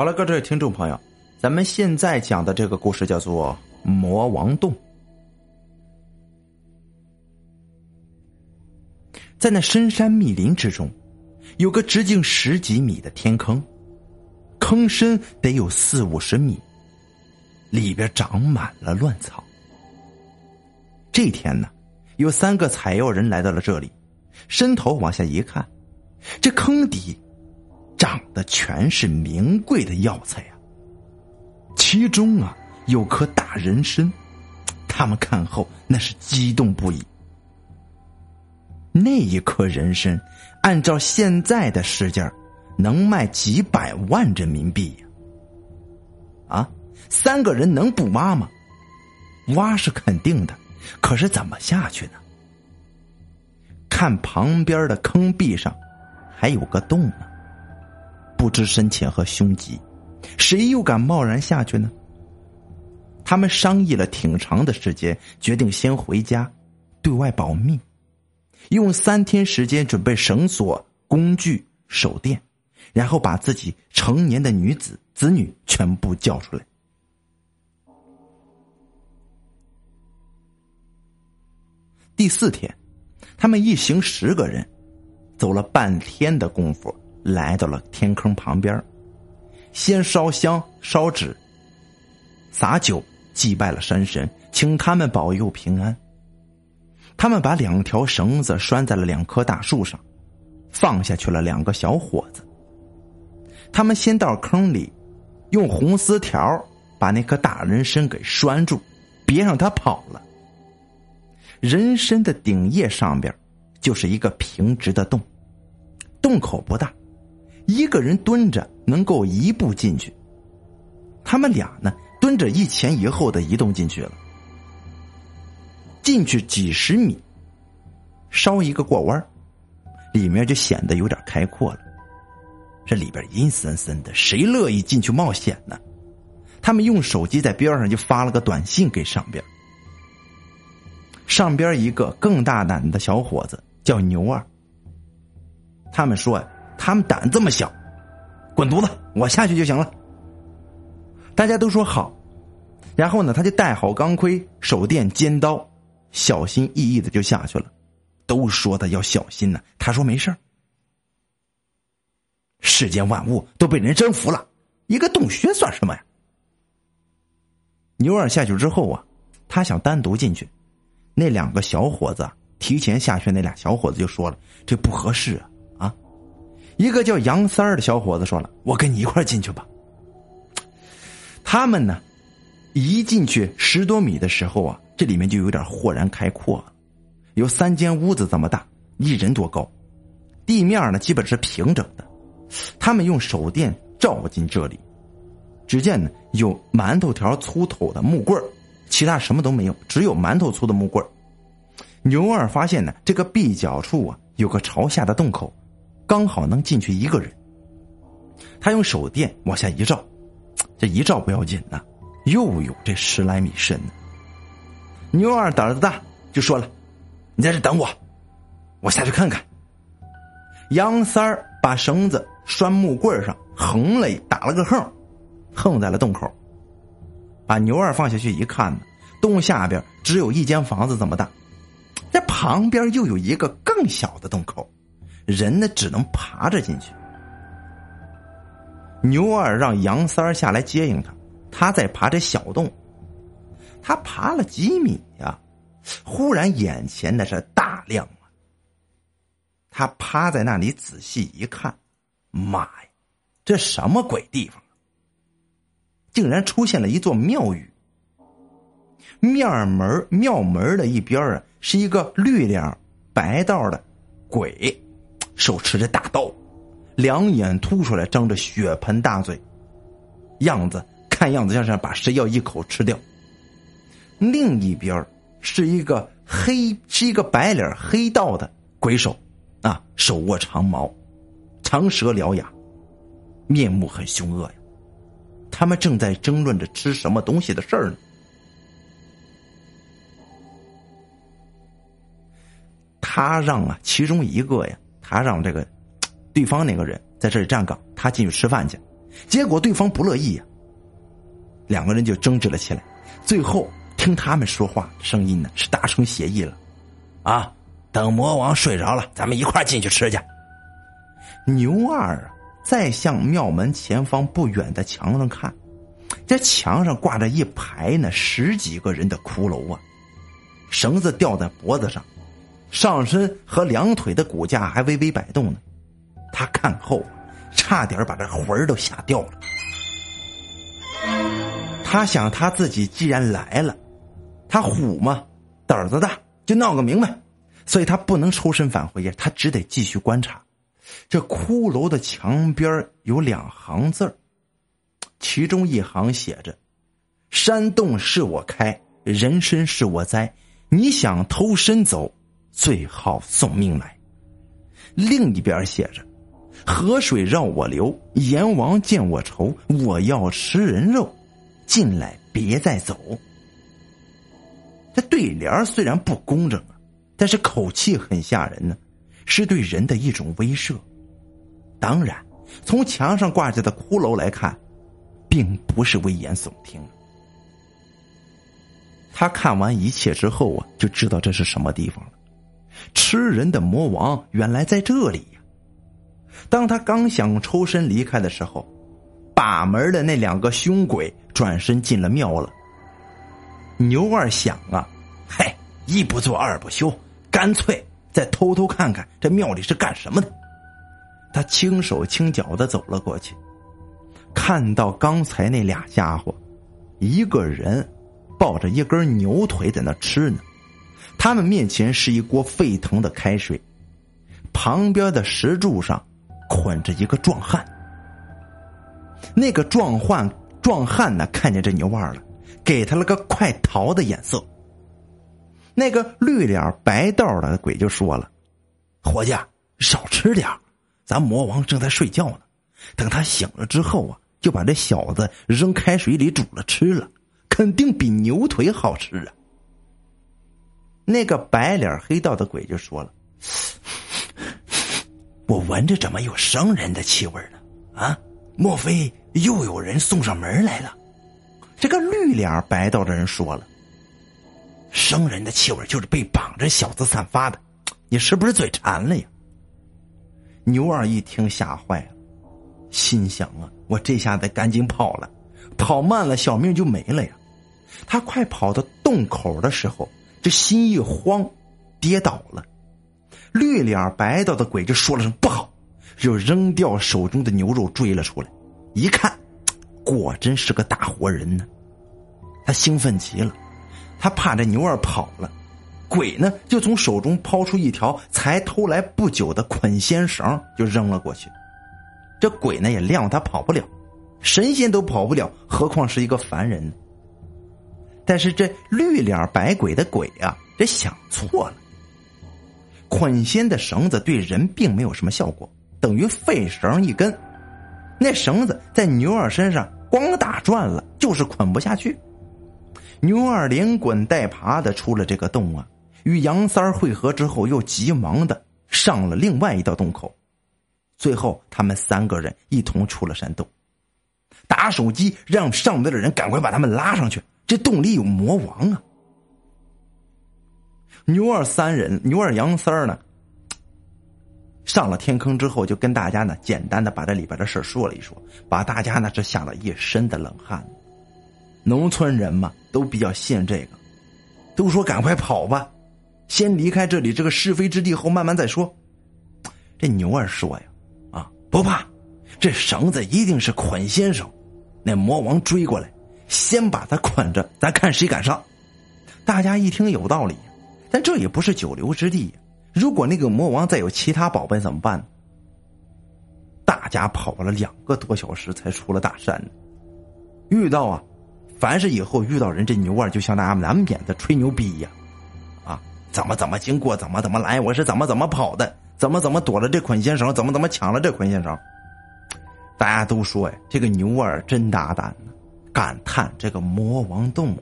好了，各位听众朋友，咱们现在讲的这个故事叫做《魔王洞》。在那深山密林之中，有个直径十几米的天坑，坑深得有四五十米，里边长满了乱草。这天呢，有三个采药人来到了这里，伸头往下一看，这坑底。长的全是名贵的药材呀，其中啊有颗大人参，他们看后那是激动不已。那一颗人参，按照现在的市价，能卖几百万人民币呀！啊，三个人能不挖吗？挖是肯定的，可是怎么下去呢？看旁边的坑壁上，还有个洞呢。不知深浅和凶吉，谁又敢贸然下去呢？他们商议了挺长的时间，决定先回家，对外保密，用三天时间准备绳索、工具、手电，然后把自己成年的女子、子女全部叫出来。第四天，他们一行十个人，走了半天的功夫。来到了天坑旁边，先烧香烧纸，洒酒祭拜了山神，请他们保佑平安。他们把两条绳子拴在了两棵大树上，放下去了两个小伙子。他们先到坑里，用红丝条把那棵大人参给拴住，别让它跑了。人参的顶叶上边就是一个平直的洞，洞口不大。一个人蹲着能够一步进去，他们俩呢蹲着一前一后的移动进去了。进去几十米，稍一个过弯，里面就显得有点开阔了。这里边阴森森的，谁乐意进去冒险呢？他们用手机在边上就发了个短信给上边。上边一个更大胆的小伙子叫牛二，他们说。他们胆这么小，滚犊子！我下去就行了。大家都说好，然后呢，他就带好钢盔、手电、尖刀，小心翼翼的就下去了。都说他要小心呢，他说没事世间万物都被人征服了，一个洞穴算什么呀？牛二下去之后啊，他想单独进去，那两个小伙子提前下去，那俩小伙子就说了：“这不合适啊。”一个叫杨三儿的小伙子说了：“我跟你一块进去吧。”他们呢，一进去十多米的时候啊，这里面就有点豁然开阔了，有三间屋子这么大，一人多高，地面呢基本是平整的。他们用手电照进这里，只见呢有馒头条粗头的木棍其他什么都没有，只有馒头粗的木棍牛二发现呢，这个壁角处啊有个朝下的洞口。刚好能进去一个人，他用手电往下一照，这一照不要紧呢，又有这十来米深。牛二胆子大，就说了：“你在这等我，我下去看看。”杨三儿把绳子拴木棍上，横了打了个横，横在了洞口。把牛二放下去一看呢，洞下边只有一间房子这么大，这旁边又有一个更小的洞口。人呢，只能爬着进去。牛二让杨三儿下来接应他，他在爬这小洞。他爬了几米呀，忽然眼前的是大亮啊！他趴在那里仔细一看，妈呀，这什么鬼地方？竟然出现了一座庙宇。面门庙门的一边啊，是一个绿脸白道的鬼。手持着大刀，两眼凸出来，张着血盆大嘴，样子看样子像是把谁要一口吃掉。另一边是一个黑，是一个白脸黑道的鬼手，啊，手握长矛，长舌獠牙，面目很凶恶呀。他们正在争论着吃什么东西的事儿呢。他让啊，其中一个呀。他让这个对方那个人在这里站岗，他进去吃饭去。结果对方不乐意呀，两个人就争执了起来。最后听他们说话声音呢，是达成协议了，啊，等魔王睡着了，咱们一块进去吃去。牛二啊，再向庙门前方不远的墙上看，这墙上挂着一排呢十几个人的骷髅啊，绳子吊在脖子上，上身和两腿的骨架还微微摆动呢。他看后，差点把这魂儿都吓掉了。他想，他自己既然来了，他虎嘛，胆子大，就闹个明白，所以他不能抽身返回呀，他只得继续观察。这骷髅的墙边有两行字其中一行写着：“山洞是我开，人参是我栽，你想偷身走，最好送命来。”另一边写着。河水绕我流，阎王见我愁，我要吃人肉，进来别再走。这对联虽然不工整啊，但是口气很吓人呢，是对人的一种威慑。当然，从墙上挂着的骷髅来看，并不是危言耸听。他看完一切之后啊，就知道这是什么地方了。吃人的魔王原来在这里呀。当他刚想抽身离开的时候，把门的那两个凶鬼转身进了庙了。牛二想啊，嘿，一不做二不休，干脆再偷偷看看这庙里是干什么的。他轻手轻脚的走了过去，看到刚才那俩家伙，一个人抱着一根牛腿在那吃呢，他们面前是一锅沸腾的开水，旁边的石柱上。捆着一个壮汉，那个壮汉壮汉呢，看见这牛二了，给他了个快逃的眼色。那个绿脸白道的鬼就说了：“伙计，少吃点咱魔王正在睡觉呢。等他醒了之后啊，就把这小子扔开水里煮了吃了，肯定比牛腿好吃啊。”那个白脸黑道的鬼就说了。我闻着怎么有生人的气味呢？啊，莫非又有人送上门来了？这个绿脸白道的人说了：“生人的气味就是被绑着小子散发的，你是不是嘴馋了呀？”牛二一听吓坏了，心想啊，我这下得赶紧跑了，跑慢了小命就没了呀。他快跑到洞口的时候，这心一慌，跌倒了。绿脸白道的鬼就说了声不好，就扔掉手中的牛肉追了出来。一看，果真是个大活人呢。他兴奋极了，他怕这牛儿跑了，鬼呢就从手中抛出一条才偷来不久的捆仙绳，就扔了过去。这鬼呢也谅他跑不了，神仙都跑不了，何况是一个凡人呢？但是这绿脸白鬼的鬼啊，这想错了。捆仙的绳子对人并没有什么效果，等于废绳一根。那绳子在牛二身上光打转了，就是捆不下去。牛二连滚带爬的出了这个洞啊，与杨三儿会合之后，又急忙的上了另外一道洞口。最后，他们三个人一同出了山洞，打手机让上面的人赶快把他们拉上去。这洞里有魔王啊！牛二三人，牛二杨三儿呢？上了天坑之后，就跟大家呢简单的把这里边的事说了一说，把大家呢这吓了一身的冷汗。农村人嘛，都比较信这个，都说赶快跑吧，先离开这里这个是非之地，后慢慢再说。这牛二说呀，啊不怕，这绳子一定是捆先生，那魔王追过来，先把他捆着，咱看谁敢上。大家一听有道理。但这也不是久留之地，如果那个魔王再有其他宝贝怎么办？大家跑了两个多小时才出了大山。遇到啊，凡是以后遇到人，这牛二就像那难免的吹牛逼呀，啊，怎么怎么经过，怎么怎么来，我是怎么怎么跑的，怎么怎么躲了这捆仙绳，怎么怎么抢了这捆仙绳。大家都说呀，这个牛二真大胆，感叹这个魔王洞。